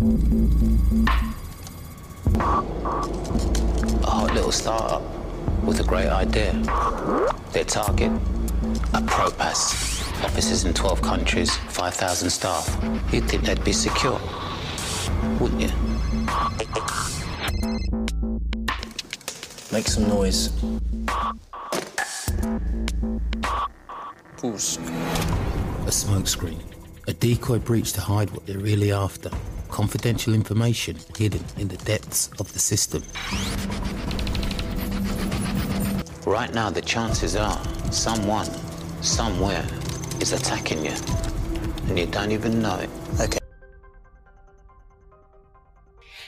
A hot little startup with a great idea. Their target, a Propass. Offices in 12 countries, 5,000 staff. You'd think they'd be secure, wouldn't you? Make some noise. Pusk. A smokescreen. A decoy breach to hide what they're really after. Confidential information hidden in the depths of the system. Right now, the chances are someone, somewhere, is attacking you. And you don't even know it. Okay.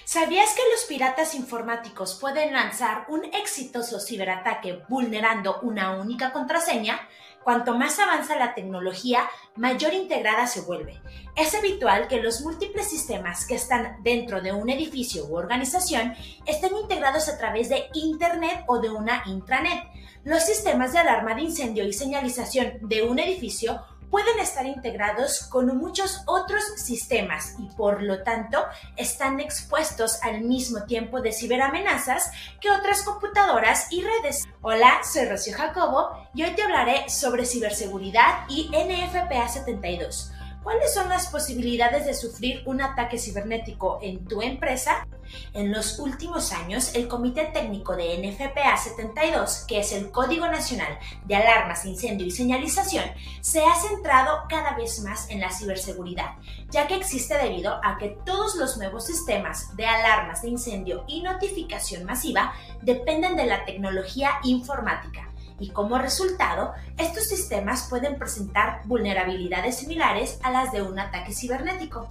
¿Sabías que los piratas informáticos pueden lanzar un exitoso ciberataque vulnerando una única contraseña? Cuanto más avanza la tecnología, mayor integrada se vuelve. Es habitual que los múltiples sistemas que están dentro de un edificio u organización estén integrados a través de Internet o de una intranet. Los sistemas de alarma de incendio y señalización de un edificio pueden estar integrados con muchos otros sistemas y por lo tanto están expuestos al mismo tiempo de ciberamenazas que otras computadoras y redes. Hola, soy Rocío Jacobo y hoy te hablaré sobre ciberseguridad y NFPA 72. ¿Cuáles son las posibilidades de sufrir un ataque cibernético en tu empresa? En los últimos años, el Comité Técnico de NFPA 72, que es el Código Nacional de Alarmas, Incendio y Señalización, se ha centrado cada vez más en la ciberseguridad, ya que existe debido a que todos los nuevos sistemas de alarmas de incendio y notificación masiva dependen de la tecnología informática. Y como resultado, estos sistemas pueden presentar vulnerabilidades similares a las de un ataque cibernético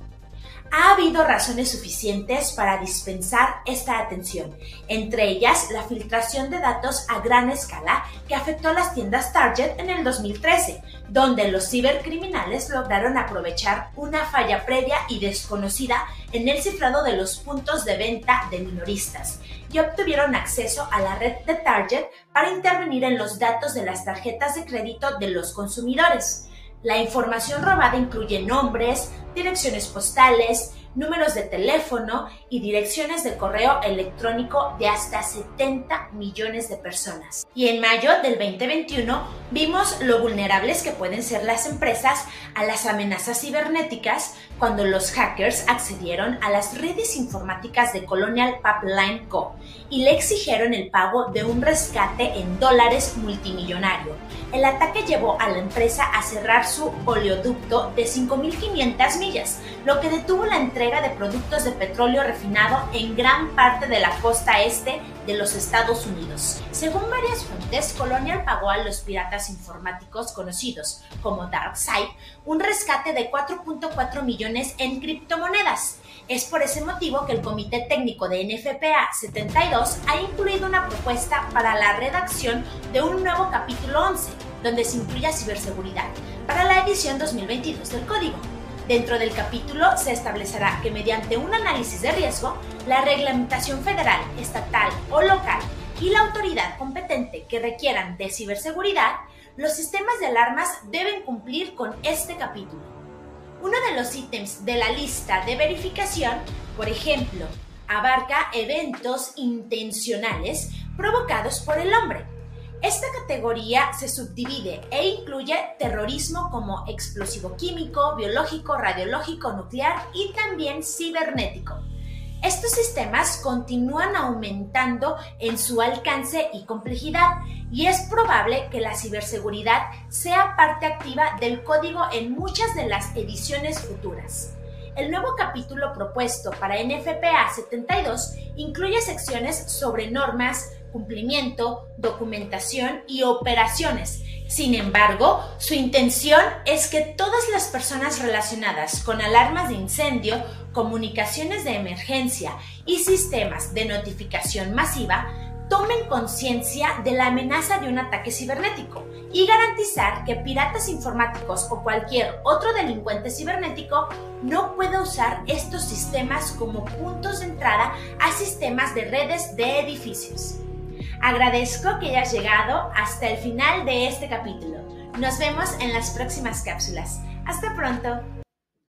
ha habido razones suficientes para dispensar esta atención, entre ellas la filtración de datos a gran escala que afectó a las tiendas Target en el 2013, donde los cibercriminales lograron aprovechar una falla previa y desconocida en el cifrado de los puntos de venta de minoristas y obtuvieron acceso a la red de Target para intervenir en los datos de las tarjetas de crédito de los consumidores. La información robada incluye nombres, direcciones postales, números de teléfono y direcciones de correo electrónico de hasta 70 millones de personas. Y en mayo del 2021 vimos lo vulnerables que pueden ser las empresas a las amenazas cibernéticas cuando los hackers accedieron a las redes informáticas de Colonial Pipeline Co. y le exigieron el pago de un rescate en dólares multimillonario. El ataque llevó a la empresa a cerrar su oleoducto de 5.500 millas, lo que detuvo la entrega de productos de petróleo refinado en gran parte de la costa este de los Estados Unidos. Según varias fuentes, Colonial pagó a los piratas informáticos conocidos como DarkSide un rescate de 4.4 millones en criptomonedas. Es por ese motivo que el Comité Técnico de NFPA 72 ha incluido una propuesta para la redacción de un nuevo capítulo 11, donde se incluya ciberseguridad, para la edición 2022 del código. Dentro del capítulo se establecerá que mediante un análisis de riesgo, la reglamentación federal, estatal o local y la autoridad competente que requieran de ciberseguridad, los sistemas de alarmas deben cumplir con este capítulo. Uno de los ítems de la lista de verificación, por ejemplo, abarca eventos intencionales provocados por el hombre, esta categoría se subdivide e incluye terrorismo como explosivo químico, biológico, radiológico, nuclear y también cibernético. Estos sistemas continúan aumentando en su alcance y complejidad y es probable que la ciberseguridad sea parte activa del código en muchas de las ediciones futuras. El nuevo capítulo propuesto para NFPA 72 incluye secciones sobre normas, cumplimiento, documentación y operaciones. Sin embargo, su intención es que todas las personas relacionadas con alarmas de incendio, comunicaciones de emergencia y sistemas de notificación masiva tomen conciencia de la amenaza de un ataque cibernético y garantizar que piratas informáticos o cualquier otro delincuente cibernético no pueda usar estos sistemas como puntos de entrada a sistemas de redes de edificios. Agradezco que hayas llegado hasta el final de este capítulo. Nos vemos en las próximas cápsulas. Hasta pronto.